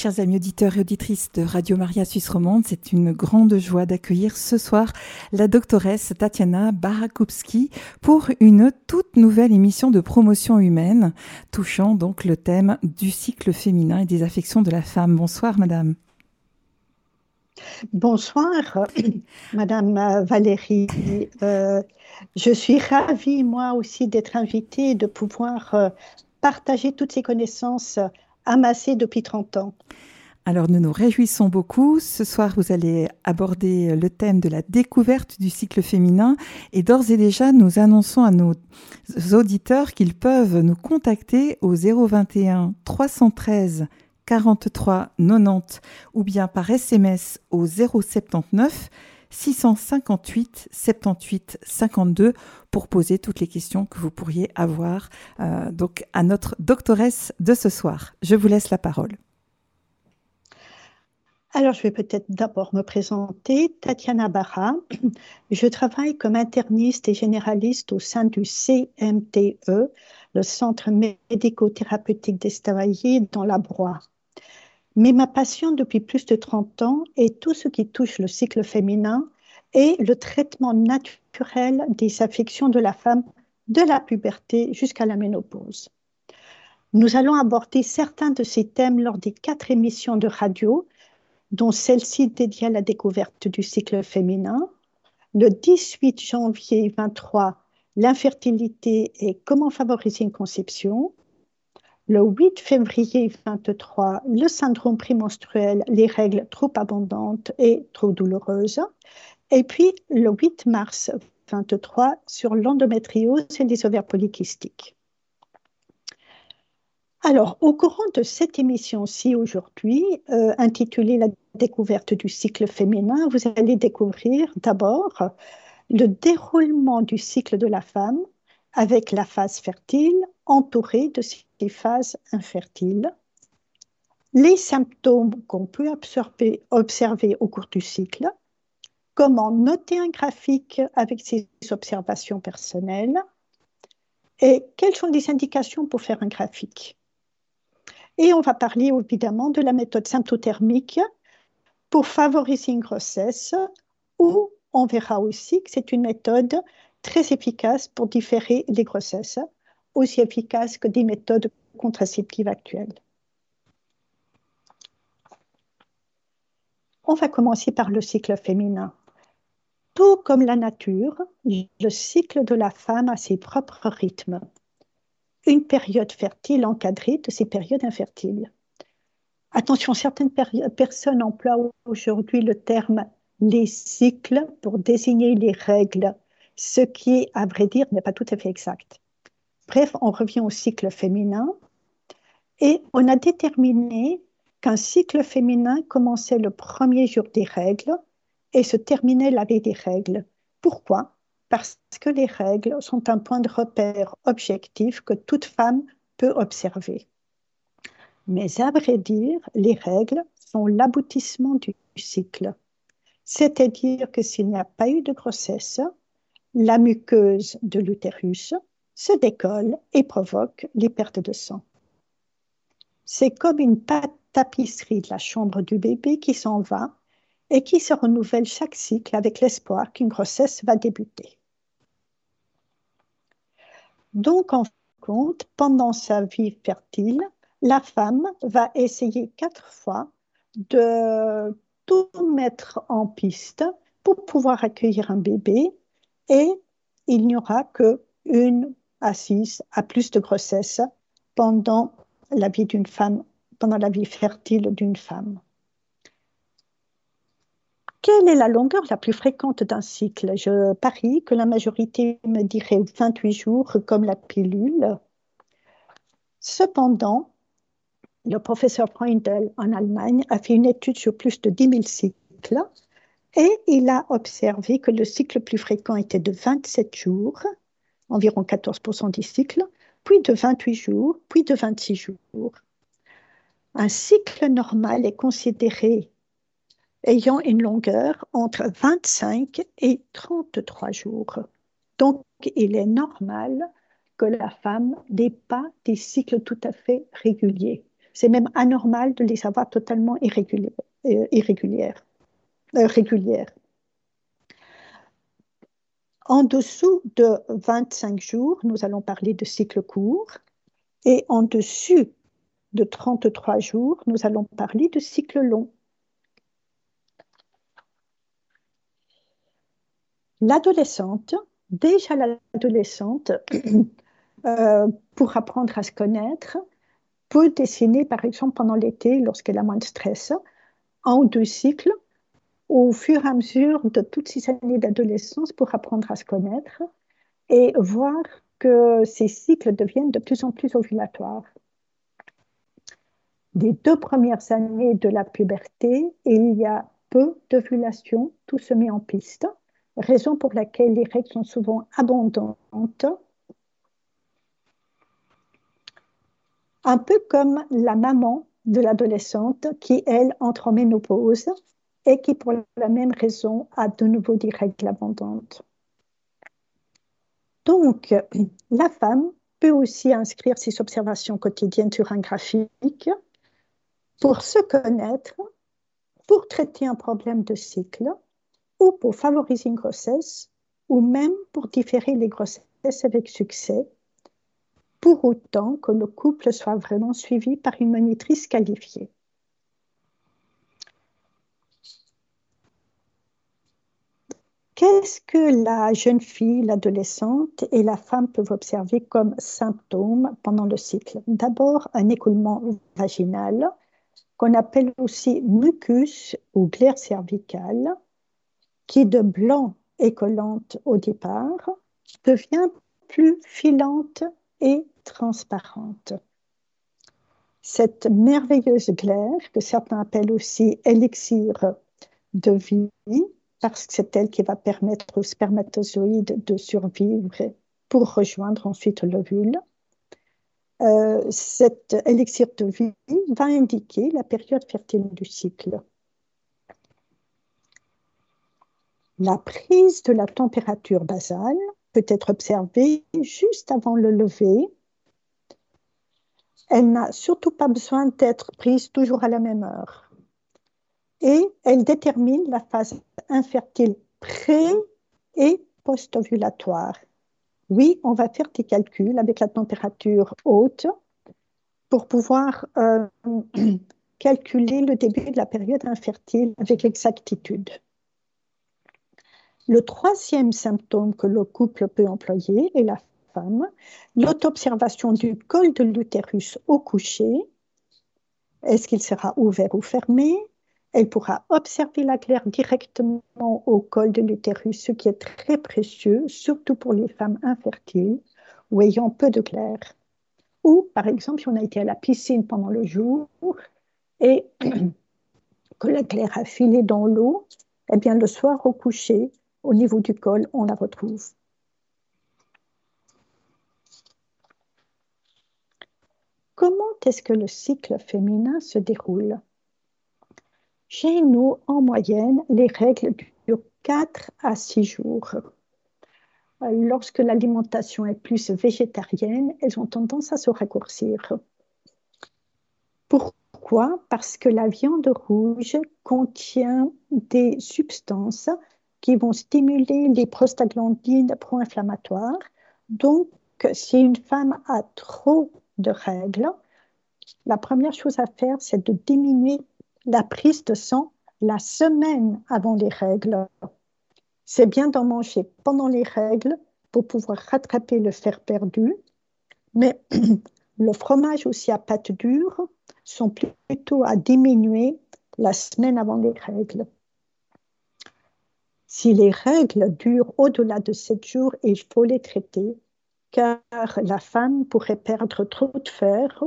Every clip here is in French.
Chers amis auditeurs et auditrices de Radio Maria Suisse Romande, c'est une grande joie d'accueillir ce soir la doctoresse Tatiana Barakowski pour une toute nouvelle émission de promotion humaine touchant donc le thème du cycle féminin et des affections de la femme. Bonsoir madame. Bonsoir, Madame Valérie. Euh, je suis ravie, moi aussi, d'être invitée de pouvoir euh, partager toutes ces connaissances amassées depuis 30 ans. Alors nous nous réjouissons beaucoup. Ce soir, vous allez aborder le thème de la découverte du cycle féminin et d'ores et déjà, nous annonçons à nos auditeurs qu'ils peuvent nous contacter au 021 313 43 90 ou bien par SMS au 079 658 78 52 pour poser toutes les questions que vous pourriez avoir euh, donc à notre doctoresse de ce soir. Je vous laisse la parole. Alors, je vais peut-être d'abord me présenter. Tatiana Barra. Je travaille comme interniste et généraliste au sein du CMTE, le Centre médico-thérapeutique d'Estavayer dans la Broye. Mais ma passion depuis plus de 30 ans est tout ce qui touche le cycle féminin et le traitement naturel des affections de la femme de la puberté jusqu'à la ménopause. Nous allons aborder certains de ces thèmes lors des quatre émissions de radio, dont celle-ci dédiée à la découverte du cycle féminin. Le 18 janvier 23, l'infertilité et comment favoriser une conception. Le 8 février 23, le syndrome prémenstruel, les règles trop abondantes et trop douloureuses. Et puis le 8 mars 23 sur l'endométriose et les ovaires polykystiques. Alors, au courant de cette émission-ci aujourd'hui, euh, intitulée La découverte du cycle féminin, vous allez découvrir d'abord le déroulement du cycle de la femme avec la phase fertile entourée de ses phases infertiles, les symptômes qu'on peut observer, au cours du cycle, comment noter un graphique avec ses observations personnelles. Et quelles sont les indications pour faire un graphique. Et on va parler évidemment de la méthode symptothermique pour favoriser une grossesse ou on verra aussi que c'est une méthode très efficace pour différer les grossesses, aussi efficace que des méthodes contraceptives actuelles. On va commencer par le cycle féminin. Tout comme la nature, le cycle de la femme a ses propres rythmes. Une période fertile encadrée de ses périodes infertiles. Attention, certaines personnes emploient aujourd'hui le terme les cycles pour désigner les règles ce qui, à vrai dire, n'est pas tout à fait exact. Bref, on revient au cycle féminin et on a déterminé qu'un cycle féminin commençait le premier jour des règles et se terminait la veille des règles. Pourquoi? Parce que les règles sont un point de repère objectif que toute femme peut observer. Mais à vrai dire, les règles sont l'aboutissement du cycle. C'est-à-dire que s'il n'y a pas eu de grossesse, la muqueuse de l'utérus se décolle et provoque les pertes de sang. C'est comme une tapisserie de la chambre du bébé qui s'en va et qui se renouvelle chaque cycle avec l'espoir qu'une grossesse va débuter. Donc, en compte, pendant sa vie fertile, la femme va essayer quatre fois de tout mettre en piste pour pouvoir accueillir un bébé et il n'y aura que une à à plus de grossesses pendant la vie d'une femme, pendant la vie fertile d'une femme. Quelle est la longueur la plus fréquente d'un cycle? Je parie que la majorité me dirait 28 jours comme la pilule. Cependant, le professeur Freundel en Allemagne a fait une étude sur plus de 10 000 cycles et il a observé que le cycle plus fréquent était de 27 jours, environ 14% des cycles, puis de 28 jours, puis de 26 jours. Un cycle normal est considéré ayant une longueur entre 25 et 33 jours. Donc, il est normal que la femme n'ait pas des cycles tout à fait réguliers. C'est même anormal de les avoir totalement. Euh, irrégulières, euh. En dessous de 25 jours, nous allons parler de cycle court. Et en dessus de 33 jours, nous allons parler de cycle long. L'adolescente, déjà l'adolescente, euh, pour apprendre à se connaître, peut dessiner, par exemple, pendant l'été, lorsqu'elle a moins de stress, ou deux cycles au fur et à mesure de toutes ces années d'adolescence pour apprendre à se connaître et voir que ces cycles deviennent de plus en plus ovulatoires. Les deux premières années de la puberté, il y a peu d'ovulation, tout se met en piste, raison pour laquelle les règles sont souvent abondantes, un peu comme la maman de l'adolescente qui, elle, entre en ménopause et qui, pour la même raison, a de nouveau des règles abondantes. Donc, la femme peut aussi inscrire ses observations quotidiennes sur un graphique pour se connaître, pour traiter un problème de cycle ou pour favoriser une grossesse ou même pour différer les grossesses avec succès, pour autant que le couple soit vraiment suivi par une monitrice qualifiée. Qu'est-ce que la jeune fille, l'adolescente et la femme peuvent observer comme symptômes pendant le cycle? D'abord, un écoulement vaginal, qu'on appelle aussi mucus ou glaire cervicale, qui de blanc et collante au départ devient plus filante et transparente. Cette merveilleuse glaire, que certains appellent aussi élixir de vie, parce que c'est elle qui va permettre aux spermatozoïdes de survivre pour rejoindre ensuite l'ovule. Euh, cet élixir de vie va indiquer la période fertile du cycle. La prise de la température basale peut être observée juste avant le lever. Elle n'a surtout pas besoin d'être prise toujours à la même heure et elle détermine la phase infertile pré- et post-ovulatoire. Oui, on va faire des calculs avec la température haute pour pouvoir euh, calculer le début de la période infertile avec exactitude. Le troisième symptôme que le couple peut employer est la femme, l'autobservation du col de l'utérus au coucher. Est-ce qu'il sera ouvert ou fermé? Elle pourra observer la glaire directement au col de l'utérus, ce qui est très précieux, surtout pour les femmes infertiles ou ayant peu de glaire. Ou, par exemple, si on a été à la piscine pendant le jour et que la glaire a filé dans l'eau, eh bien, le soir au coucher, au niveau du col, on la retrouve. Comment est-ce que le cycle féminin se déroule? Chez nous, en moyenne, les règles durent 4 à 6 jours. Lorsque l'alimentation est plus végétarienne, elles ont tendance à se raccourcir. Pourquoi? Parce que la viande rouge contient des substances qui vont stimuler les prostaglandines pro-inflammatoires. Donc, si une femme a trop de règles, la première chose à faire, c'est de diminuer la prise de sang la semaine avant les règles. C'est bien d'en manger pendant les règles pour pouvoir rattraper le fer perdu, mais le fromage aussi à pâte dure sont plutôt à diminuer la semaine avant les règles. Si les règles durent au-delà de 7 jours, il faut les traiter, car la femme pourrait perdre trop de fer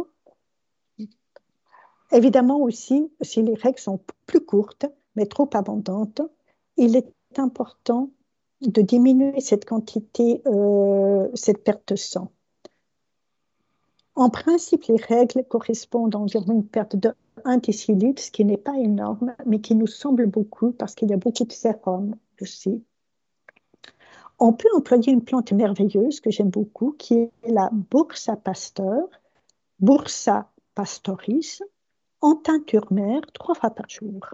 Évidemment aussi, si les règles sont plus courtes, mais trop abondantes, il est important de diminuer cette quantité, euh, cette perte de sang. En principe, les règles correspondent à environ une perte de 1 décilitre, ce qui n'est pas énorme, mais qui nous semble beaucoup parce qu'il y a beaucoup de sérum aussi. On peut employer une plante merveilleuse que j'aime beaucoup, qui est la Boursa Pasteur, Boursa pastoris en teinture mère trois fois par jour.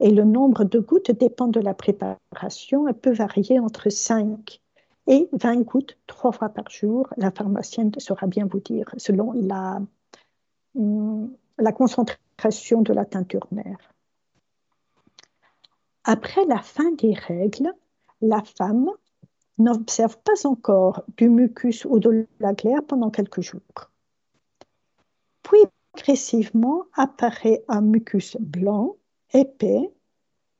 Et le nombre de gouttes dépend de la préparation. Elle peut varier entre 5 et 20 gouttes trois fois par jour. La pharmacienne saura bien vous dire, selon la, la concentration de la teinture mère. Après la fin des règles, la femme n'observe pas encore du mucus ou de la glaire pendant quelques jours. Puis progressivement apparaît un mucus blanc, épais,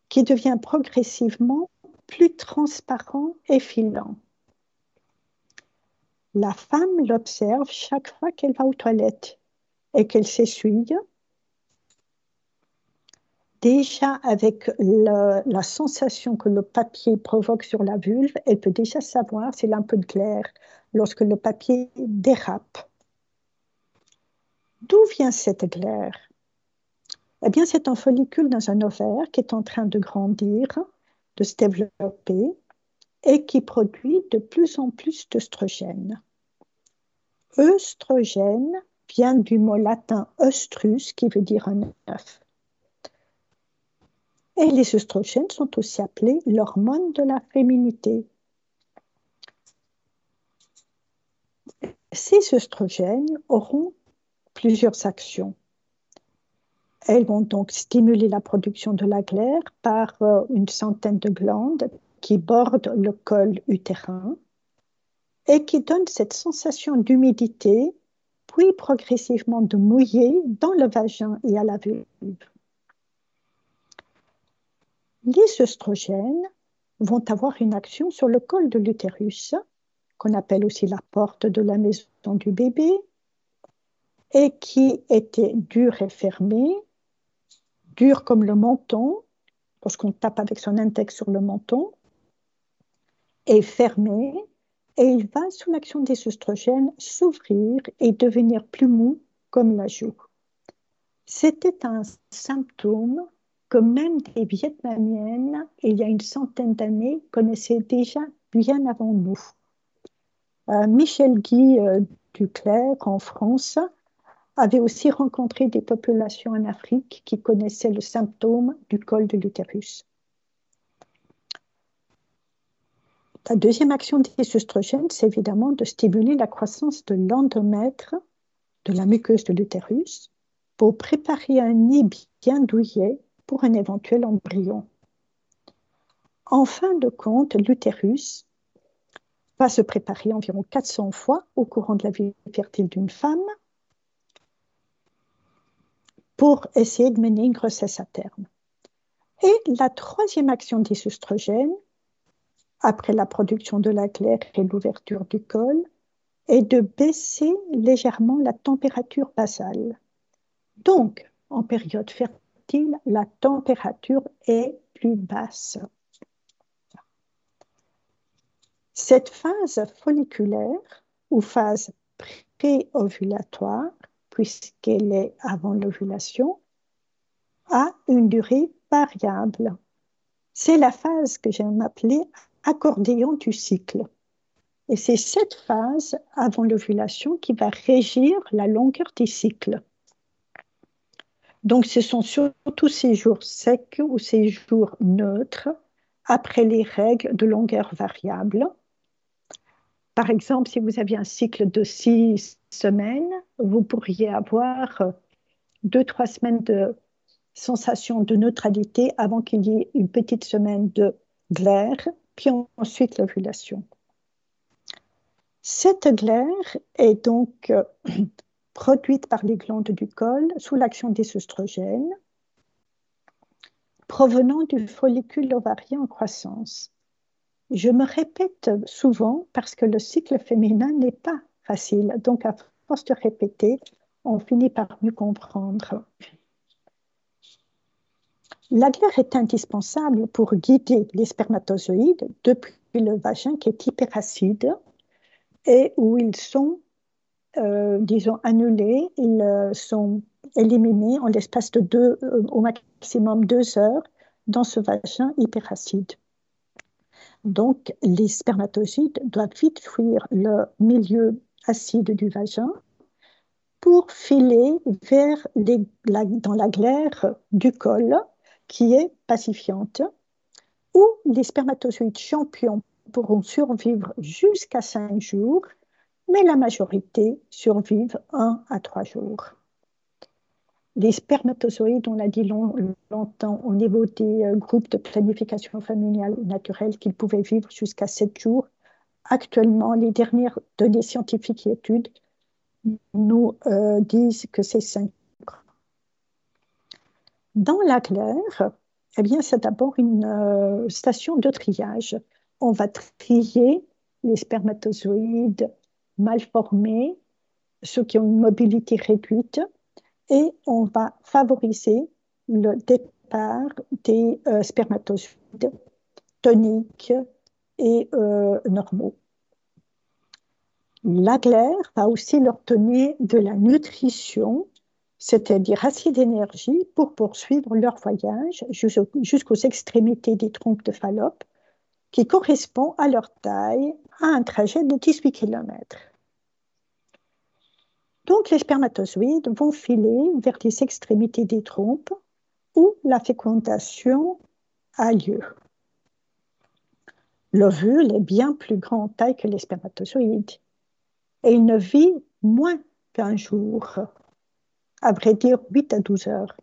qui devient progressivement plus transparent et filant. La femme l'observe chaque fois qu'elle va aux toilettes et qu'elle s'essuie. Déjà avec la sensation que le papier provoque sur la vulve, elle peut déjà savoir s'il a un peu de glaire lorsque le papier dérape. D'où vient cette glaire? Eh bien, c'est un follicule dans un ovaire qui est en train de grandir, de se développer et qui produit de plus en plus d'œstrogènes. Œstrogène vient du mot latin oestrus qui veut dire un œuf. Et les œstrogènes sont aussi appelés l'hormone de la féminité. Ces œstrogènes auront plusieurs actions. Elles vont donc stimuler la production de la glaire par euh, une centaine de glandes qui bordent le col utérin et qui donnent cette sensation d'humidité, puis progressivement de mouiller dans le vagin et à la vulve. Les œstrogènes vont avoir une action sur le col de l'utérus, qu'on appelle aussi la porte de la maison du bébé, et qui était dur et fermé, dur comme le menton, lorsqu'on tape avec son index sur le menton, et fermé, et il va, sous l'action des oestrogènes, s'ouvrir et devenir plus mou comme la joue. C'était un symptôme que même des Vietnamiennes, il y a une centaine d'années, connaissaient déjà bien avant nous. Euh, Michel Guy euh, Duclerc, en France, avait aussi rencontré des populations en Afrique qui connaissaient le symptôme du col de l'utérus. La deuxième action des oestrogènes, c'est évidemment de stimuler la croissance de l'endomètre, de la muqueuse de l'utérus, pour préparer un nid bien douillet pour un éventuel embryon. En fin de compte, l'utérus va se préparer environ 400 fois au courant de la vie fertile d'une femme pour essayer de mener une grossesse à terme. Et la troisième action des oestrogènes, après la production de la glaire et l'ouverture du col, est de baisser légèrement la température basale. Donc, en période fertile, la température est plus basse. Cette phase folliculaire ou phase préovulatoire puisqu'elle est avant l'ovulation, a une durée variable. C'est la phase que j'aime appeler accordéon du cycle. Et c'est cette phase avant l'ovulation qui va régir la longueur des cycles. Donc ce sont surtout ces jours secs ou ces jours neutres après les règles de longueur variable par exemple, si vous aviez un cycle de six semaines, vous pourriez avoir euh, deux, trois semaines de sensation de neutralité avant qu'il y ait une petite semaine de glaire, puis ensuite l'ovulation. Cette glaire est donc euh, produite par les glandes du col sous l'action des oestrogènes provenant du follicule ovarien en croissance. Je me répète souvent parce que le cycle féminin n'est pas facile. Donc, à force de répéter, on finit par mieux comprendre. La glaire est indispensable pour guider les spermatozoïdes depuis le vagin qui est hyperacide et où ils sont, euh, disons, annulés, ils euh, sont éliminés en l'espace de deux, euh, au maximum deux heures dans ce vagin hyperacide. Donc, les spermatozoïdes doivent vite fuir le milieu acide du vagin pour filer vers dans la glaire du col qui est pacifiante, où les spermatozoïdes champions pourront survivre jusqu'à 5 jours, mais la majorité survivent 1 à 3 jours. Les spermatozoïdes, on l'a dit longtemps au niveau des euh, groupes de planification familiale naturelle qu'ils pouvaient vivre jusqu'à 7 jours. Actuellement, les dernières données scientifiques et études nous euh, disent que c'est 5 jours. Dans la glaire, eh bien, c'est d'abord une euh, station de triage. On va trier les spermatozoïdes mal formés, ceux qui ont une mobilité réduite, et on va favoriser le départ des euh, spermatozoïdes toniques et euh, normaux. La glaire va aussi leur donner de la nutrition, c'est-à-dire assez d'énergie pour poursuivre leur voyage jusqu'aux extrémités des troncs de Fallope, qui correspond à leur taille à un trajet de 18 km. Donc les spermatozoïdes vont filer vers les extrémités des trompes où la fécondation a lieu. L'ovule est bien plus grand en taille que les spermatozoïdes et il ne vit moins qu'un jour, à vrai dire 8 à 12 heures.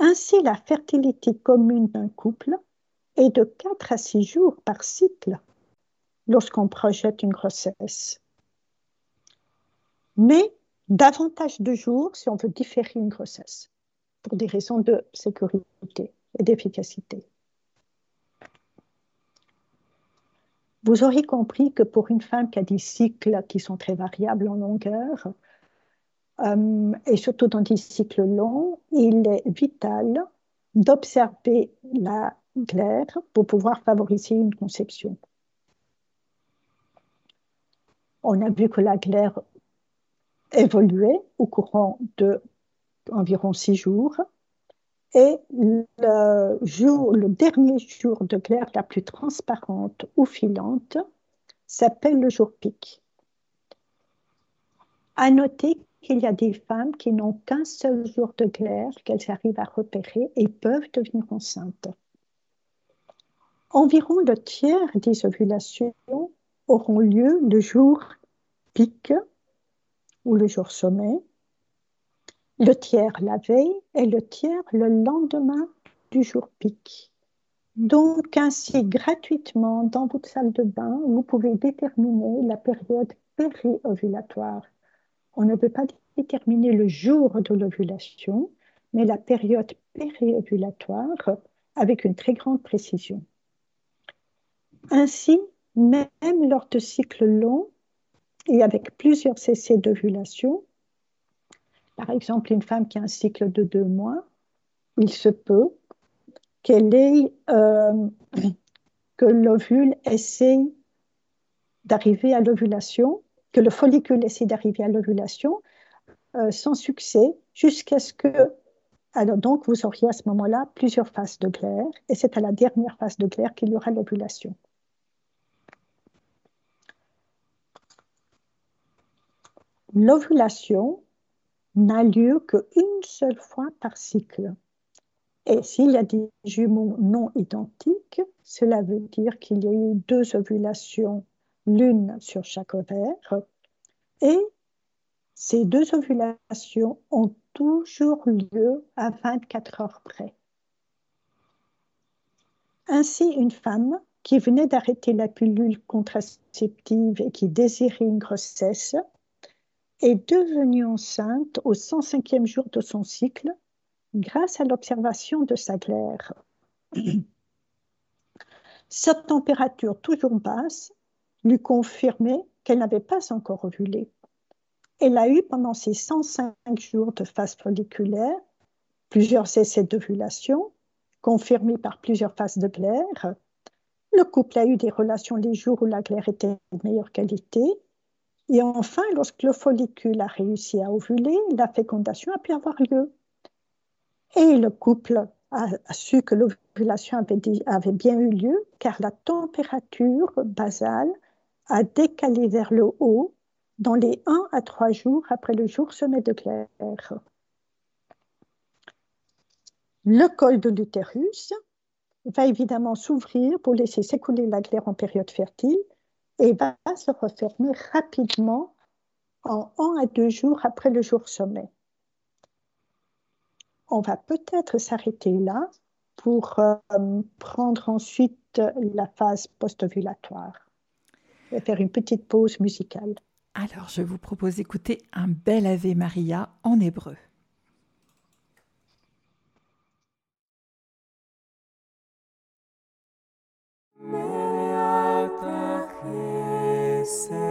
Ainsi, la fertilité commune d'un couple est de 4 à 6 jours par cycle lorsqu'on projette une grossesse mais davantage de jours si on veut différer une grossesse, pour des raisons de sécurité et d'efficacité. Vous aurez compris que pour une femme qui a des cycles qui sont très variables en longueur, euh, et surtout dans des cycles longs, il est vital d'observer la glaire pour pouvoir favoriser une conception. On a vu que la glaire évolué au courant de environ six jours. Et le, le dernier jour de glaire la plus transparente ou filante s'appelle le jour pic. À noter qu'il y a des femmes qui n'ont qu'un seul jour de glaire qu'elles arrivent à repérer et peuvent devenir enceintes. Environ le tiers des ovulations auront lieu le jour pic le jour sommet, le tiers la veille et le tiers le lendemain du jour pic. Donc ainsi gratuitement dans votre salle de bain, vous pouvez déterminer la période périovulatoire. On ne peut pas déterminer le jour de l'ovulation, mais la période périovulatoire avec une très grande précision. Ainsi, même lors de cycles longs, et avec plusieurs cessés d'ovulation. Par exemple, une femme qui a un cycle de deux mois, il se peut qu'elle ait, euh, que l'ovule essaye d'arriver à l'ovulation, que le follicule essaie d'arriver à l'ovulation euh, sans succès jusqu'à ce que alors donc, vous auriez à ce moment-là plusieurs phases de glaire, et c'est à la dernière phase de glaire qu'il y aura l'ovulation. L'ovulation n'a lieu qu'une seule fois par cycle. Et s'il y a des jumeaux non identiques, cela veut dire qu'il y a eu deux ovulations, l'une sur chaque ovaire, et ces deux ovulations ont toujours lieu à 24 heures près. Ainsi, une femme qui venait d'arrêter la pilule contraceptive et qui désirait une grossesse est devenue enceinte au 105e jour de son cycle grâce à l'observation de sa glaire. Sa température toujours basse lui confirmait qu'elle n'avait pas encore ovulé. Elle a eu pendant ces 105 jours de phase folliculaire plusieurs essais d'ovulation, confirmés par plusieurs phases de glaire. Le couple a eu des relations les jours où la glaire était de meilleure qualité et enfin, lorsque le follicule a réussi à ovuler, la fécondation a pu avoir lieu. Et le couple a, su que l'ovulation avait, bien eu lieu car la température basale a décalé vers le haut dans les 1 à 3 jours après le jour sommet de glaire. Le col de l'utérus va évidemment s'ouvrir pour laisser s'écouler la glaire en période fertile et va se refermer rapidement en 1 à 2 jours après le jour sommet. On va peut-être s'arrêter là pour euh, prendre ensuite la phase post-ovulatoire et faire une petite pause musicale. Alors, je vous propose d'écouter un bel Ave Maria en hébreu.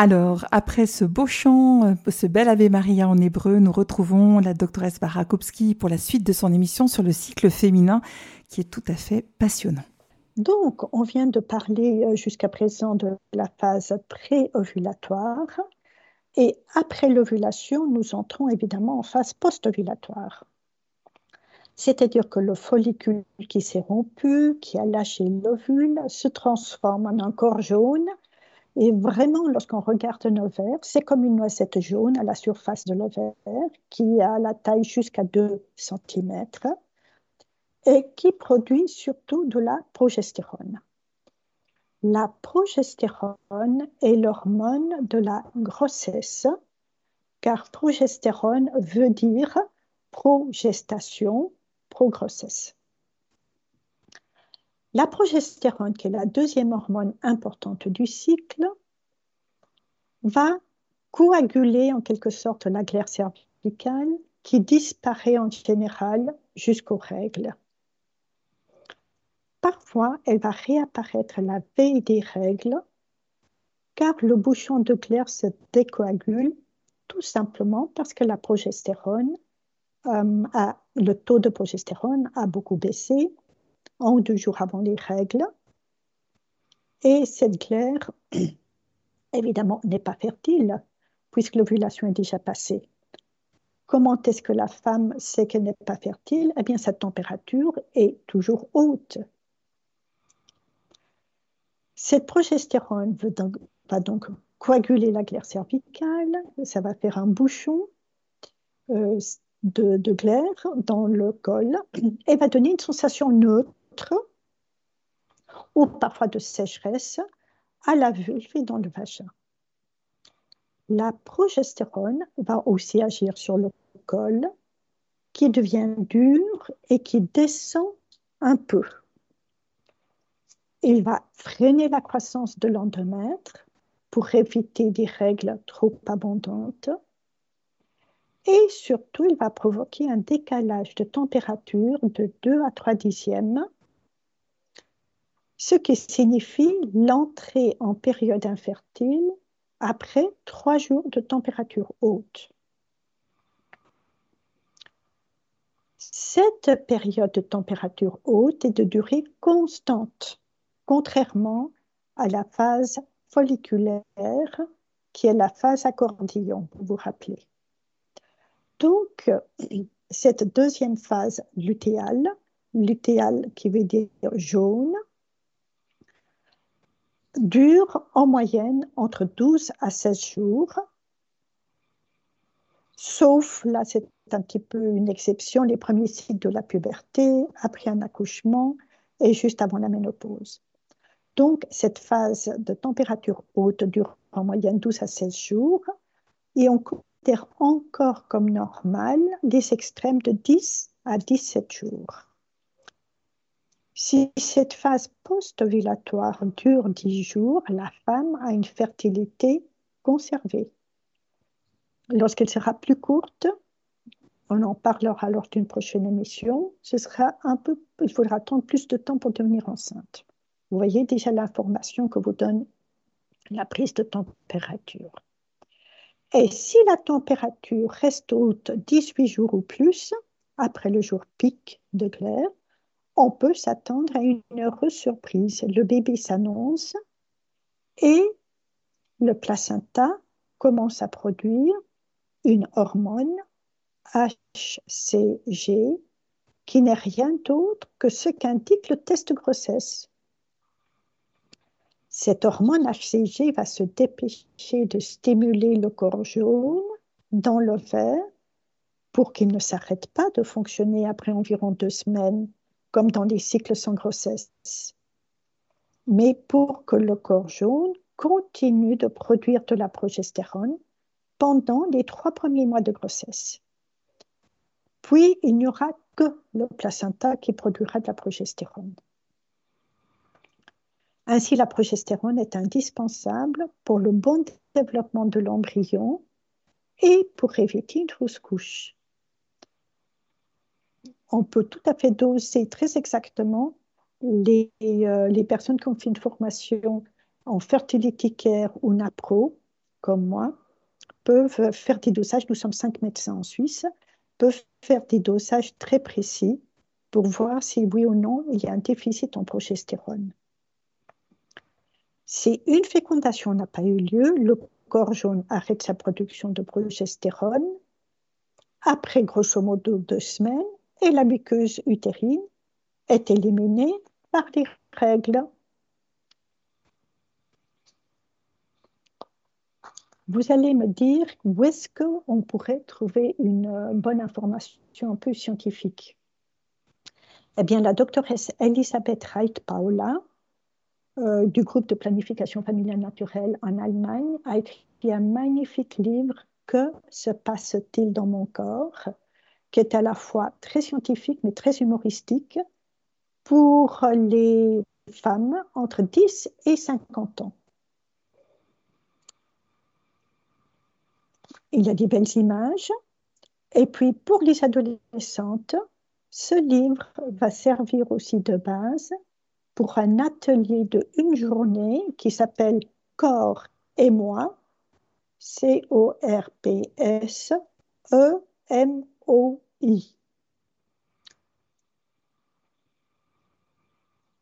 Alors, après ce beau chant, euh, ce bel Ave Maria en hébreu, nous retrouvons la doctoresse Barakowski pour la suite de son émission sur le cycle féminin, qui est tout à fait passionnant. Donc, on vient de parler euh, jusqu'à présent de la phase pré-ovulatoire. Et après l'ovulation, nous entrons évidemment en phase post-ovulatoire. C'est-à-dire que le follicule qui s'est rompu, qui a lâché l'ovule, se transforme en un corps jaune et vraiment, lorsqu'on regarde un ovaire, c'est comme une noisette jaune à la surface de l'ovaire qui a la taille jusqu'à 2 cm et qui produit surtout de la progestérone. La progestérone est l'hormone de la grossesse, car progestérone veut dire progestation, pro-grossesse. La progestérone, qui est la deuxième hormone importante du cycle, va coaguler en quelque sorte la glaire cervicale qui disparaît en général jusqu'aux règles. Parfois, elle va réapparaître la veille des règles car le bouchon de glaire se décoagule tout simplement parce que la progestérone, euh, le taux de progestérone a beaucoup baissé un ou deux jours avant les règles. Et cette glaire, évidemment, n'est pas fertile, puisque l'ovulation est déjà passée. Comment est-ce que la femme sait qu'elle n'est pas fertile? Eh bien, sa température est toujours haute. Cette progestérone va donc coaguler la glaire cervicale, ça va faire un bouchon euh, de, de glaire dans le col et va donner une sensation neutre ou parfois de sécheresse à la vulve et dans le vagin. La progestérone va aussi agir sur le col qui devient dur et qui descend un peu. Il va freiner la croissance de l'endomètre pour éviter des règles trop abondantes. Et surtout, il va provoquer un décalage de température de 2 à 3 dixièmes, ce qui signifie l'entrée en période infertile après 3 jours de température haute. Cette période de température haute est de durée constante, contrairement à la phase folliculaire, qui est la phase accordillon, pour vous rappeler. Donc, cette deuxième phase lutéale, lutéale qui veut dire jaune, dure en moyenne entre 12 à 16 jours, sauf, là c'est un petit peu une exception, les premiers cycles de la puberté, après un accouchement et juste avant la ménopause. Donc, cette phase de température haute dure en moyenne 12 à 16 jours et on considère encore comme normal les extrêmes de 10 à 17 jours. Si cette phase post-ovulatoire dure 10 jours, la femme a une fertilité conservée. Lorsqu'elle sera plus courte, on en parlera lors d'une prochaine émission, ce sera un peu, il faudra attendre plus de temps pour devenir enceinte. Vous voyez déjà l'information que vous donne la prise de température. Et si la température reste haute 18 jours ou plus, après le jour pic de glaire, on peut s'attendre à une heureuse surprise. Le bébé s'annonce et le placenta commence à produire une hormone HCG qui n'est rien d'autre que ce qu'indique le test de grossesse. Cette hormone HCG va se dépêcher de stimuler le corps jaune dans l'ovaire pour qu'il ne s'arrête pas de fonctionner après environ deux semaines, comme dans les cycles sans grossesse, mais pour que le corps jaune continue de produire de la progestérone pendant les trois premiers mois de grossesse. Puis, il n'y aura que le placenta qui produira de la progestérone. Ainsi, la progestérone est indispensable pour le bon développement de l'embryon et pour éviter une fausse couche. On peut tout à fait doser très exactement les, euh, les personnes qui ont fait une formation en fertilité care ou NAPRO, comme moi, peuvent faire des dosages. Nous sommes cinq médecins en Suisse, peuvent faire des dosages très précis pour voir si oui ou non il y a un déficit en progestérone. Si une fécondation n'a pas eu lieu, le corps jaune arrête sa production de progestérone après grosso modo deux semaines et la muqueuse utérine est éliminée par les règles. Vous allez me dire où est-ce qu'on pourrait trouver une bonne information un peu scientifique Eh bien, la doctoresse Elisabeth Reit-Paula euh, du groupe de planification familiale naturelle en Allemagne a écrit un magnifique livre Que se passe-t-il dans mon corps? Qui est à la fois très scientifique mais très humoristique pour les femmes entre 10 et 50 ans. Il y a des belles images. Et puis pour les adolescentes, ce livre va servir aussi de base pour un atelier de une journée qui s'appelle Corps et moi,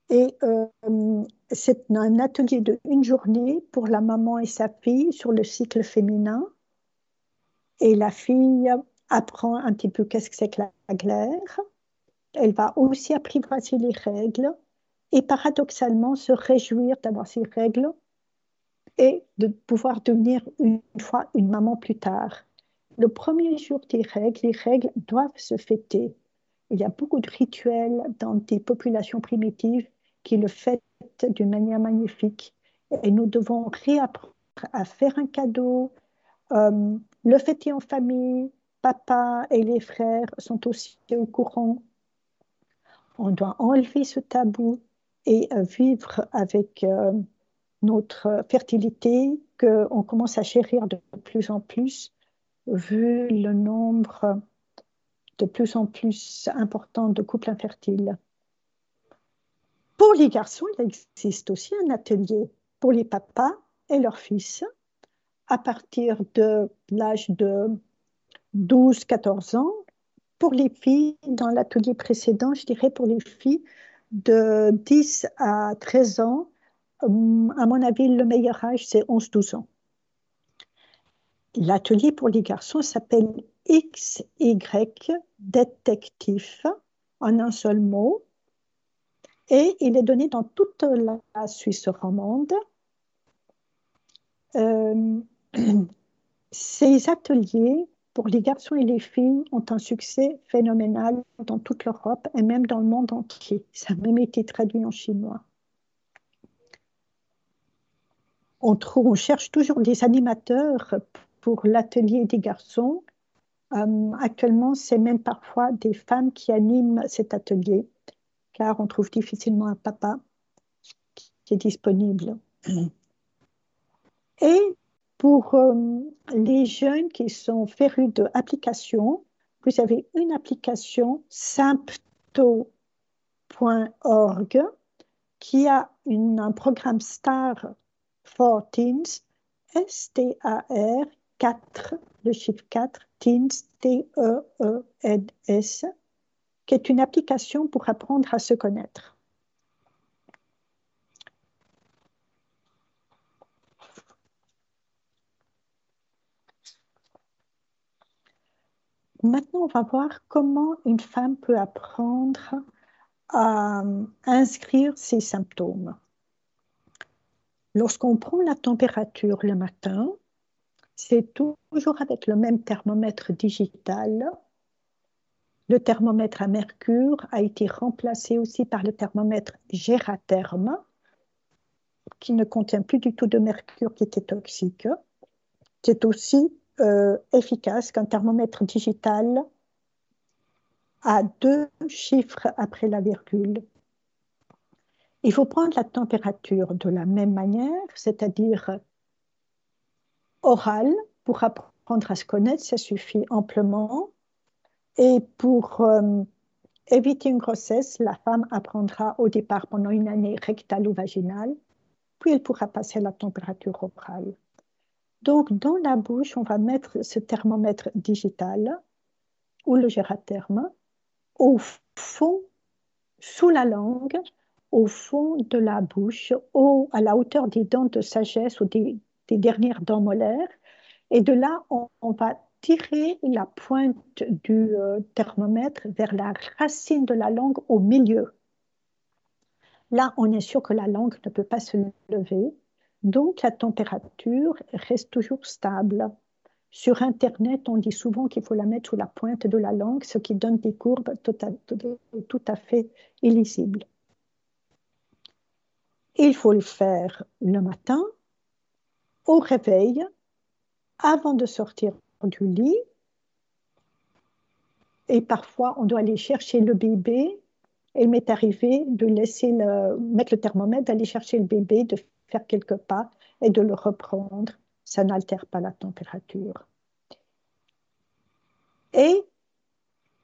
Et euh, c'est un atelier de une journée pour la maman et sa fille sur le cycle féminin. Et la fille apprend un petit peu qu'est-ce que c'est que la glaire. Elle va aussi apprivoiser les règles et paradoxalement se réjouir d'avoir ces règles et de pouvoir devenir une fois une maman plus tard. Le premier jour des règles, les règles doivent se fêter. Il y a beaucoup de rituels dans des populations primitives qui le fêtent d'une manière magnifique. Et nous devons réapprendre à faire un cadeau, euh, le fêter en famille. Papa et les frères sont aussi au courant. On doit enlever ce tabou et euh, vivre avec euh, notre fertilité qu'on commence à chérir de plus en plus, vu le nombre de plus en plus important de couples infertiles. Pour les garçons, il existe aussi un atelier pour les papas et leurs fils à partir de l'âge de 12-14 ans. Pour les filles, dans l'atelier précédent, je dirais pour les filles de 10 à 13 ans, hum, à mon avis, le meilleur âge, c'est 11-12 ans. L'atelier pour les garçons s'appelle XY détectif en un seul mot et il est donné dans toute la Suisse romande. Euh, ces ateliers pour les garçons et les filles ont un succès phénoménal dans toute l'Europe et même dans le monde entier. Ça a même été traduit en chinois. On, on cherche toujours des animateurs pour l'atelier des garçons. Euh, actuellement, c'est même parfois des femmes qui animent cet atelier, car on trouve difficilement un papa qui est disponible. Et pour euh, les jeunes qui sont férus d'applications, vous avez une application sympto.org qui a un programme STAR for Teens, S-T-A-R 4, le chiffre 4, Teens, T-E-E-N-S, qui est une application pour apprendre à se connaître. Maintenant, on va voir comment une femme peut apprendre à inscrire ses symptômes. Lorsqu'on prend la température le matin, c'est toujours avec le même thermomètre digital. Le thermomètre à mercure a été remplacé aussi par le thermomètre Gératherme, qui ne contient plus du tout de mercure qui était toxique. C'est aussi euh, efficace qu'un thermomètre digital à deux chiffres après la virgule. Il faut prendre la température de la même manière, c'est-à-dire orale, pour apprendre à se connaître, ça suffit amplement. Et pour euh, éviter une grossesse, la femme apprendra au départ pendant une année rectale ou vaginale, puis elle pourra passer à la température orale. Donc, dans la bouche, on va mettre ce thermomètre digital ou le gératherme au fond, sous la langue, au fond de la bouche, à la hauteur des dents de sagesse ou des, dernières dents molaires. Et de là, on, va tirer la pointe du euh, thermomètre vers la racine de la langue au milieu. Là, on est sûr que la langue ne peut pas se lever. Donc, la température reste toujours stable. Sur Internet, on dit souvent qu'il faut la mettre sous la pointe de la langue, ce qui donne des courbes tout à, fait illisibles. Il faut le faire le matin, au réveil, avant de sortir du lit. Et parfois, on doit aller chercher le bébé. Il m'est arrivé de laisser mettre le thermomètre, d'aller chercher le bébé, de faire quelques pas et de le reprendre. Ça n'altère pas la température. Et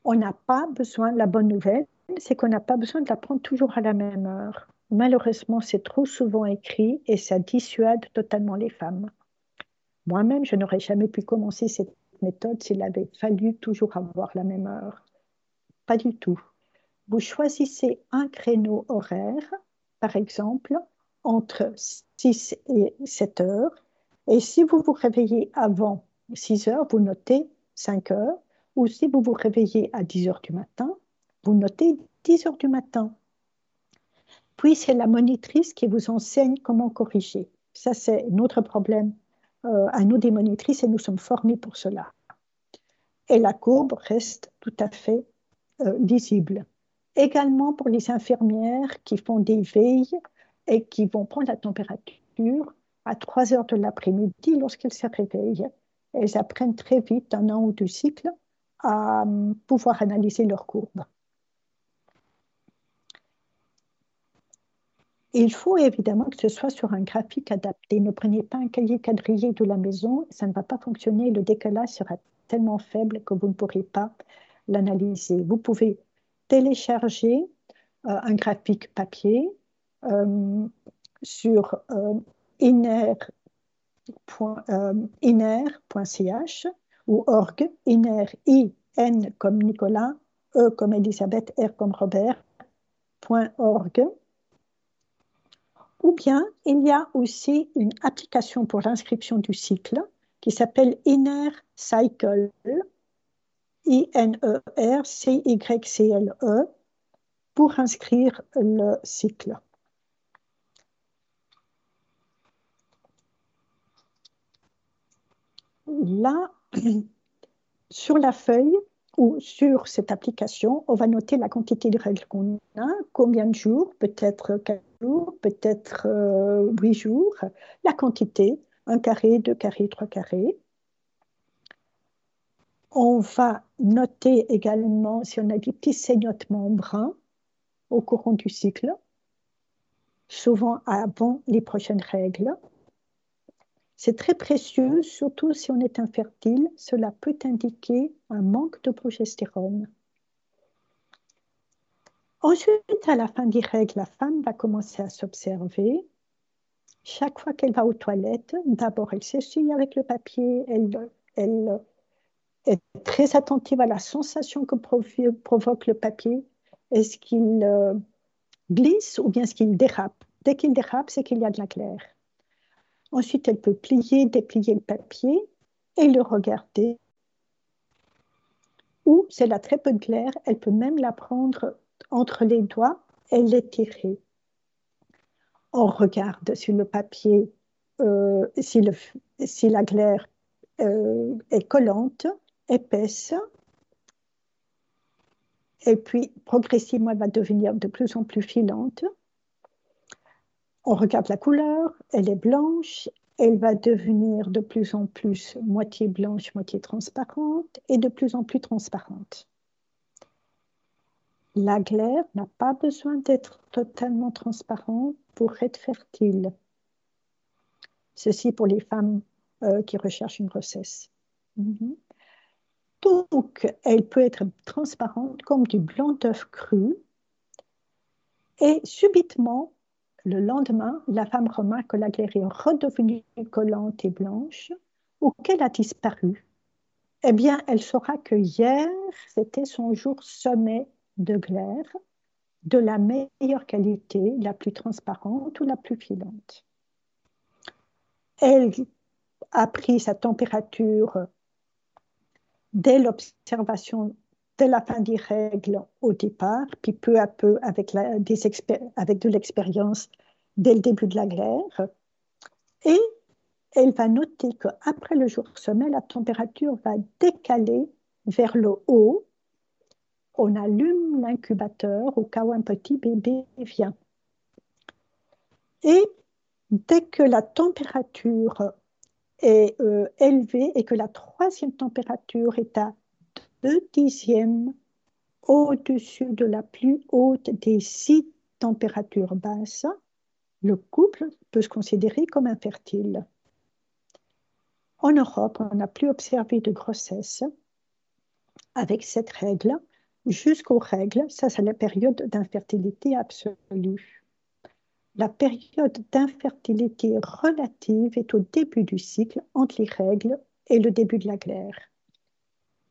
on n'a pas besoin, la bonne nouvelle, c'est qu'on n'a pas besoin de la prendre toujours à la même heure. Malheureusement, c'est trop souvent écrit et ça dissuade totalement les femmes. Moi-même, je n'aurais jamais pu commencer cette méthode s'il avait fallu toujours avoir la même heure. Pas du tout. Vous choisissez un créneau horaire, par exemple, entre 6 et 7 heures. Et si vous vous réveillez avant 6 heures, vous notez 5 heures. Ou si vous vous réveillez à 10 heures du matin, vous notez 10 heures du matin. Puis c'est la monitrice qui vous enseigne comment corriger. Ça, c'est notre problème euh, à nous des monitrices et nous sommes formés pour cela. Et la courbe reste tout à fait euh, lisible. Également pour les infirmières qui font des veilles et qui vont prendre la température à 3 heures de l'après-midi lorsqu'elles se réveillent. Elles apprennent très vite, un an ou deux cycles, à hum, pouvoir analyser leurs courbes. Il faut évidemment que ce soit sur un graphique adapté. Ne prenez pas un cahier quadrillé de la maison, ça ne va pas fonctionner. Le décalage sera tellement faible que vous ne pourrez pas l'analyser. Vous pouvez télécharger euh, un graphique papier euh, sur euh, iner.ch ou org, iner, I, N comme Nicolas, E comme Elisabeth, R comme Robert, .org. Ou bien, il y a aussi une application pour l'inscription du cycle qui s'appelle Inner Cycle, I-N-E-R-C-Y-C-L-E, pour inscrire le cycle. Là, sur la feuille ou sur cette application, on va noter la quantité de règles qu'on a, combien de jours, peut-être 4 peut-être 8 euh, jours, la quantité, un carré, deux carrés, trois carrés. On va noter également si on a des petits saignotements bruns au courant du cycle, souvent avant les prochaines règles. C'est très précieux, surtout si on est infertile. Cela peut indiquer un manque de progestérone. Ensuite, à la fin des règles, la femme va commencer à s'observer. Chaque fois qu'elle va aux toilettes, d'abord elle s'essuie avec le papier, elle, elle est très attentive à la sensation que provoque le papier. Est-ce qu'il euh, glisse ou bien est-ce qu'il dérape? Dès qu'il dérape, c'est qu'il y a de la glaire. Ensuite, elle peut plier, déplier le papier et le regarder. Ou, c'est la très peu de glaire, elle peut même la prendre entre les doigts et l'étirer. On regarde sur le papier euh, si, la glaire euh, est collante, épaisse, et puis progressivement elle va devenir de plus en plus filante. On regarde la couleur, elle est blanche, elle va devenir de plus en plus moitié blanche, moitié transparente et de plus en plus transparente. La glaire n'a pas besoin d'être totalement transparente pour être fertile. Ceci pour les femmes euh, qui recherchent une grossesse. Mhm. Donc, elle peut être transparente comme du blanc d'œuf cru. Et subitement, le lendemain, la femme remarque que la glaire est redevenue collante et blanche ou qu'elle a disparu. Eh bien, elle saura que hier, c'était son jour sommet de glaire, de la meilleure qualité, la plus transparente ou la plus filante. Elle a pris sa température dès l'observation dès la fin des règles au départ, puis peu à peu avec, de l'expérience dès le début de la guerre. Et elle va noter qu'après le jour sommet, la température va décaler vers le haut. On allume l'incubateur au cas où un petit bébé vient. Et dès que la température est euh, élevée et que la troisième température est à deux dixièmes au-dessus de la plus haute des six températures basses, le couple peut se considérer comme infertile. En Europe, on n'a plus observé de grossesse avec cette règle jusqu'aux règles, ça c'est la période d'infertilité absolue. La période d'infertilité relative est au début du cycle entre les règles et le début de la glaire.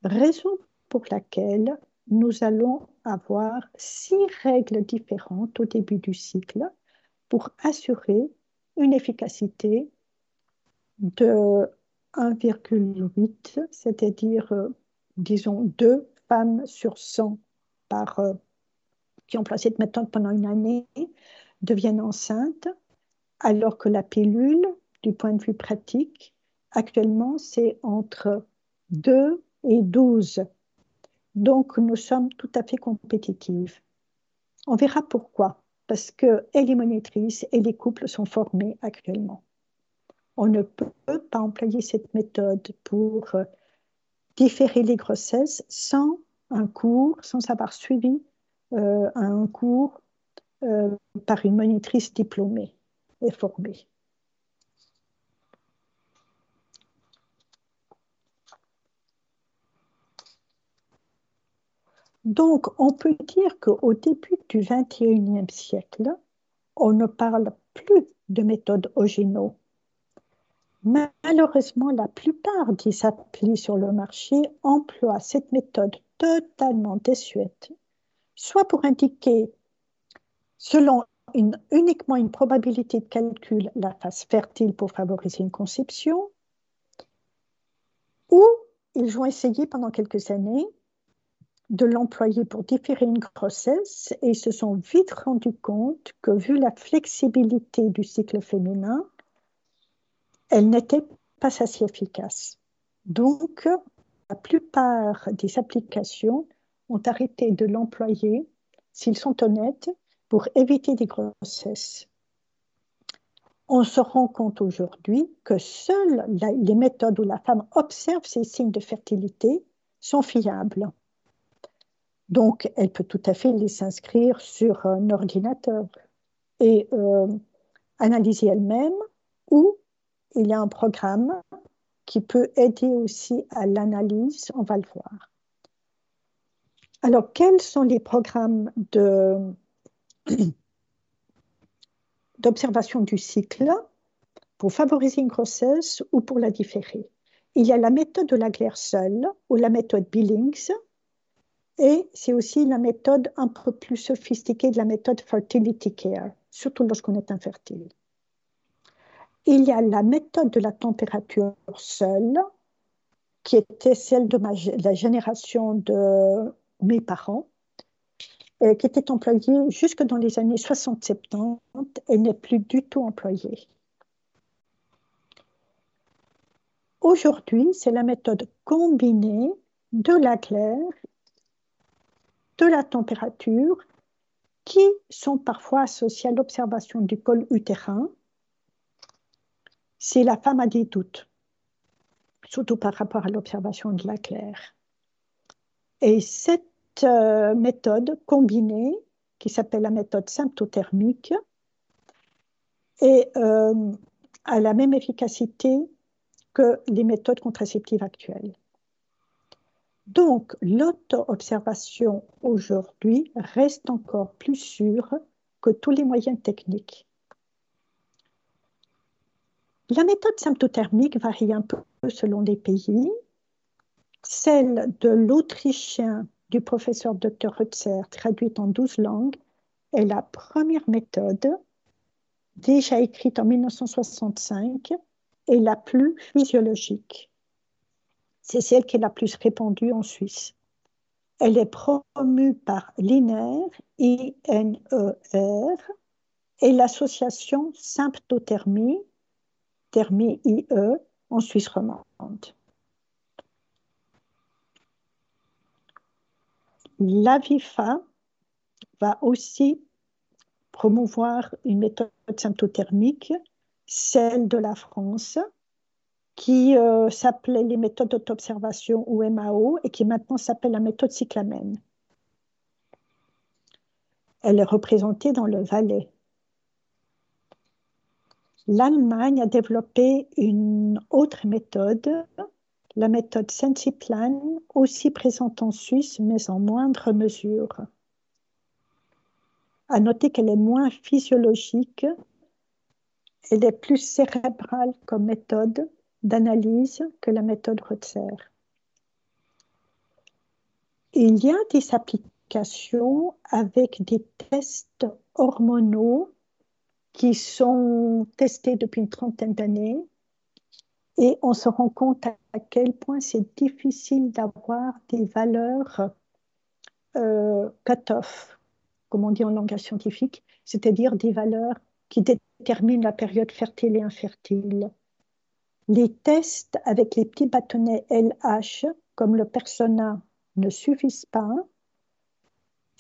Raison pour laquelle nous allons avoir six règles différentes au début du cycle pour assurer une efficacité de 1,8, c'est-à-dire, euh, disons, deux femmes sur 100 par, euh, qui ont placé cette méthode pendant une année deviennent enceintes, alors que la pilule, du point de vue pratique, actuellement, c'est entre 2 et 12. Donc, nous sommes tout à fait compétitives. On verra pourquoi. parce que et les monitrices et les couples sont formés actuellement. On ne peut pas employer cette méthode pour euh, différer les grossesses sans un cours, sans avoir suivi euh, un cours euh, par une monitrice diplômée et formée. Donc, on peut dire qu'au début du XXIe siècle, on ne parle plus de méthode Ogino. Malheureusement, la plupart des applis sur le marché emploient cette méthode totalement désuète, soit pour indiquer, selon uniquement une probabilité de calcul, la phase fertile pour favoriser une conception, ou ils ont essayé pendant quelques années de l'employer pour différer une grossesse et ils se sont vite rendus compte que vu la flexibilité du cycle féminin, elle n'était pas assez efficace. Donc, la plupart des applications ont arrêté de l'employer, s'ils sont honnêtes, pour éviter des grossesses. On se rend compte aujourd'hui que seules les méthodes où la femme observe ces signes de fertilité sont fiables. Donc, elle peut tout à fait les inscrire sur un ordinateur et euh, analyser elle-même ou il y a un programme qui peut aider aussi à l'analyse, on va le voir. Alors, quels sont les programmes d'observation du cycle pour favoriser une grossesse ou pour la différer? Il y a la méthode de la glaire seule ou la méthode Billings, et c'est aussi la méthode un peu plus sophistiquée de la méthode fertility care, surtout lorsqu'on est infertile. Il y a la méthode de la température seule, qui était celle de la génération de mes parents, et qui était employée jusque dans les années 60-70 et n'est plus du tout employée. Aujourd'hui, c'est la méthode combinée de la claire de la température qui sont parfois associées à l'observation du col utérin si la femme a des doutes, surtout par rapport à l'observation de la claire. Et cette euh, méthode combinée, qui s'appelle la méthode symptothermique, et, euh, a la même efficacité que les méthodes contraceptives actuelles. Donc, l'auto-observation aujourd'hui reste encore plus sûre que tous les moyens techniques. La méthode symptothermique varie un peu selon les pays. Celle de l'autrichien du professeur Dr. Rutzer, traduite en 12 langues, est la première méthode, déjà écrite en 1965, et la plus physiologique. C'est celle qui est la plus répandue en Suisse. Elle est promue par l'INER, I-N-E-R, et l'association Symptothermie, Thermie IE, en Suisse romande. L'AVIFA va aussi promouvoir une méthode symptothermique, celle de la France, qui euh, s'appelait les méthodes d'auto-observation ou MAO et qui maintenant s'appelle la méthode cyclamène. Elle est représentée dans le Valais. L'Allemagne a développé une autre méthode, la méthode Sensiplan, aussi présente en Suisse, mais en moindre mesure. À noter qu'elle est moins physiologique, elle est plus cérébrale comme méthode d'analyse que la méthode Rutzer. Il y a des applications avec des tests hormonaux qui sont testés depuis une trentaine d'années et on se rend compte à quel point c'est difficile d'avoir des valeurs euh, cut-off, comme on dit en langage scientifique, c'est-à-dire des valeurs qui déterminent la période fertile et infertile. Les tests avec les petits bâtonnets LH, comme le persona, ne suffisent pas.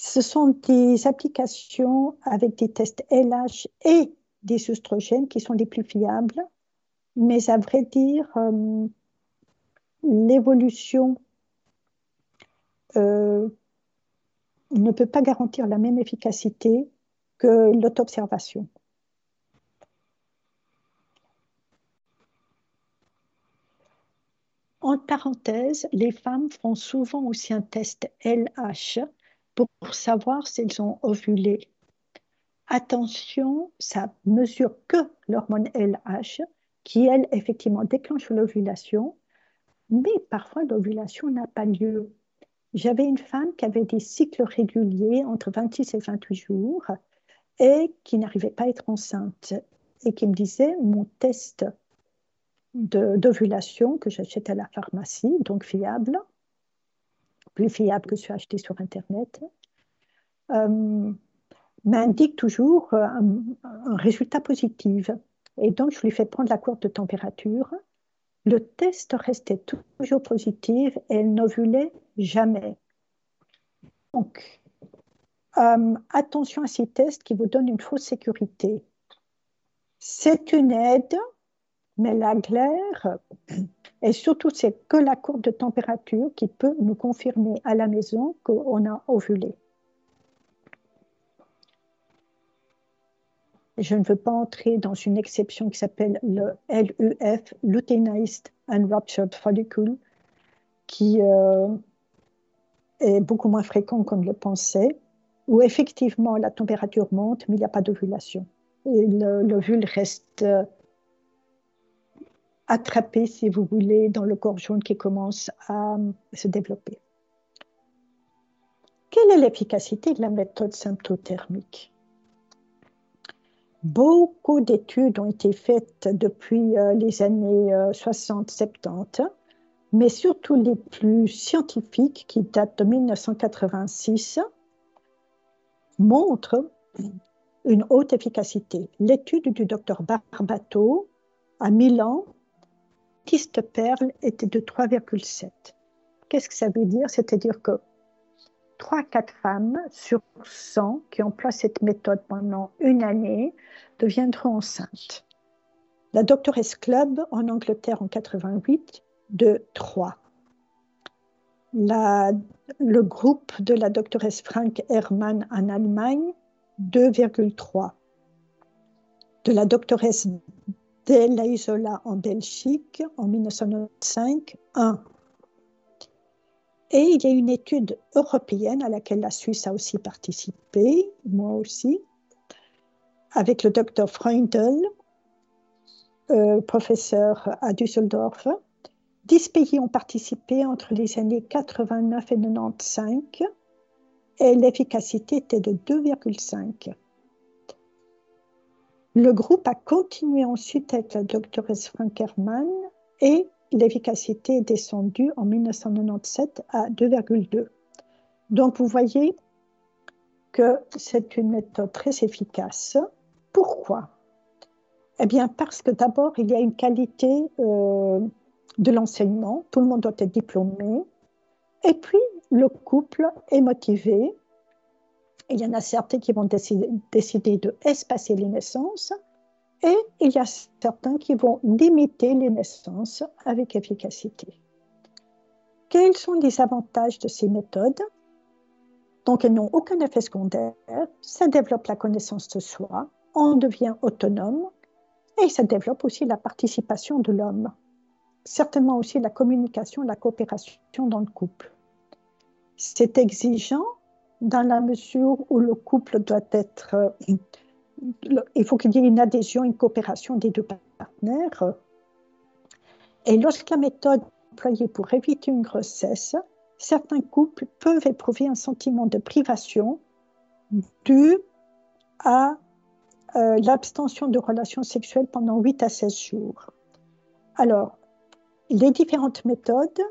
Ce sont des applications avec des tests LH et des oestrogènes qui sont les plus fiables, mais à vrai dire, euh, l'évolution euh, ne peut pas garantir la même efficacité que l'autobservation. En parenthèse, les femmes font souvent aussi un test LH pour savoir si elles ont ovulé. Attention, ça mesure que l'hormone LH qui, elle, effectivement déclenche l'ovulation, mais parfois l'ovulation n'a pas lieu. J'avais une femme qui avait des cycles réguliers entre 26 et 28 jours et qui n'arrivait pas à être enceinte et qui me disait mon test d'ovulation que j'achète à la pharmacie, donc fiable, plus fiable que celui acheté sur Internet, euh, m'indique toujours un, un, résultat positif. Et donc, je lui fais prendre la courbe de température. Le test restait toujours positif et elle n'ovulait jamais. Donc, euh, attention à ces tests qui vous donnent une fausse sécurité. C'est une aide, mais la glaire, et surtout c'est que la courbe de température qui peut nous confirmer à la maison qu'on a ovulé. Je ne veux pas entrer dans une exception qui s'appelle le LUF, Luteinized Unruptured Follicle, qui euh, est beaucoup moins fréquent qu'on le pensait, où effectivement la température monte, mais il n'y a pas d'ovulation. Et l'ovule reste euh, attrapé, si vous voulez, dans le corps jaune qui commence à se développer. Quelle est l'efficacité de la méthode symptothermique? Beaucoup d'études ont été faites depuis euh, les années 60-70, euh, mais surtout les plus scientifiques qui datent de 1986 montrent une haute efficacité. L'étude du docteur Barbato à Milan, Tiste perle était de 3,7. Qu'est-ce que ça veut dire? C'est-à-dire que 3-4 femmes sur 100 qui emploient cette méthode pendant une année deviendront enceintes. La Doctoress Club en Angleterre en 88 de 3. La, le groupe de la Doctoress Frank Hermann en Allemagne 2,3. De la Doctoress Della Isola en Belgique en 1995 1. Et il y a une étude européenne à laquelle la Suisse a aussi participé, moi aussi, avec le docteur Freundel, euh, professeur à Düsseldorf. Dix pays ont participé entre les années 89 et 95 et l'efficacité était de 2,5. Le groupe a continué ensuite avec la doctoresse Frankerman et l'efficacité est descendue en 1997 à 2,2. Donc vous voyez que c'est une méthode très efficace. Pourquoi? Eh bien parce que d'abord, il y a une qualité euh, de l'enseignement, tout le monde doit être diplômé, et puis le couple est motivé. Il y en a certains qui vont décider, décider de espacer les naissances et il y a certains qui vont limiter les naissances avec efficacité. Quels sont les avantages de ces méthodes? Donc, elles n'ont aucun effet secondaire, ça développe la connaissance de soi, on devient autonome et ça développe aussi la participation de l'homme. Certainement aussi la communication, la coopération dans le couple. C'est exigeant dans la mesure où le couple doit être il faut qu'il y ait une adhésion, une coopération des deux partenaires. Et lorsque la méthode employée pour éviter une grossesse, certains couples peuvent éprouver un sentiment de privation dû à euh, l'abstention de relations sexuelles pendant 8 à 16 jours. Alors, les différentes méthodes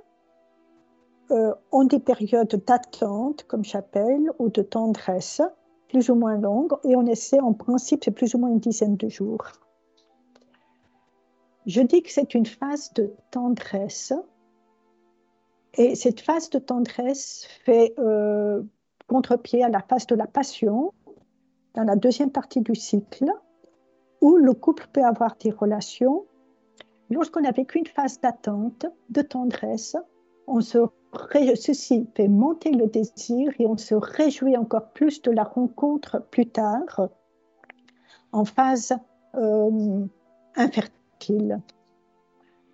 euh, ont des périodes d'attente, comme j'appelle, ou de tendresse, plus ou moins longue, et on essaie, en principe, c'est plus ou moins une dizaine de jours. Je dis que c'est une phase de tendresse, et cette phase de tendresse fait, euh, contre-pied à la phase de la passion, dans la deuxième partie du cycle, où le couple peut avoir des relations. Lorsqu'on n'a vécu une phase d'attente, de tendresse, on se ceci fait monter le désir et on se réjouit encore plus de la rencontre plus tard en phase euh, infertile.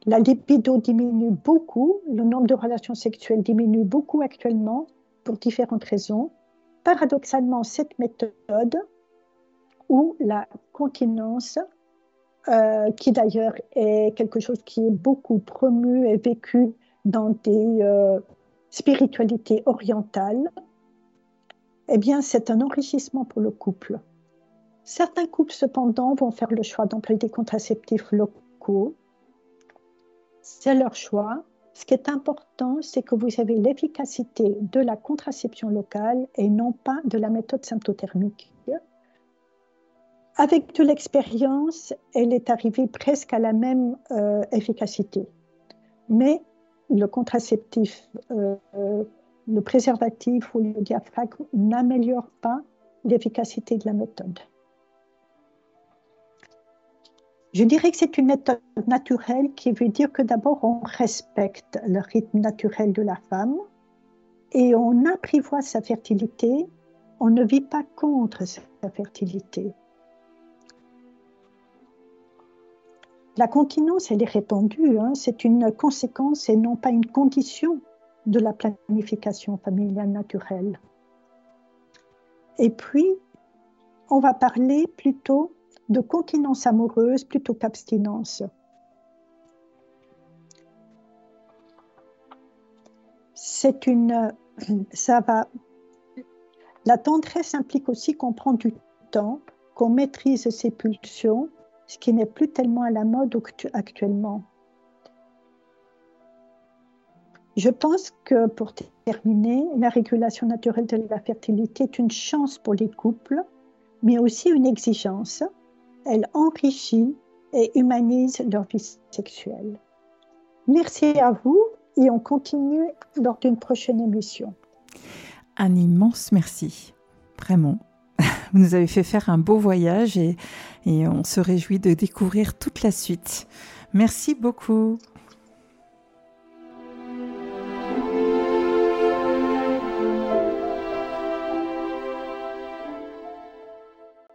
La libido diminue beaucoup, le nombre de relations sexuelles diminue beaucoup actuellement pour différentes raisons. Paradoxalement, cette méthode ou la continence, euh, qui d'ailleurs est quelque chose qui est beaucoup promu et vécu dans des euh, spiritualités orientales, eh bien, c'est un enrichissement pour le couple. Certains couples, cependant, vont faire le choix d'employer des contraceptifs locaux. C'est leur choix. Ce qui est important, c'est que vous avez l'efficacité de la contraception locale et non pas de la méthode symptothermique. Avec de l'expérience, elle est arrivée presque à la même euh, efficacité. Mais le contraceptif, euh, le préservatif ou le diaphragme n'améliorent pas l'efficacité de la méthode. Je dirais que c'est une méthode naturelle qui veut dire que d'abord on respecte le rythme naturel de la femme et on apprivoise sa fertilité, on ne vit pas contre sa fertilité. La continence, elle est répandue, hein. c'est une conséquence et non pas une condition de la planification familiale naturelle. Et puis, on va parler plutôt de continence amoureuse plutôt qu'abstinence. C'est une, ça va. La tendresse implique aussi qu'on prend du temps, qu'on maîtrise ses pulsions ce qui n'est plus tellement à la mode actuellement. Je pense que pour terminer, la régulation naturelle de la fertilité est une chance pour les couples, mais aussi une exigence. Elle enrichit et humanise leur vie sexuelle. Merci à vous et on continue lors d'une prochaine émission. Un immense merci, vraiment. Vous nous avez fait faire un beau voyage et, on se réjouit de découvrir toute la suite. Merci beaucoup.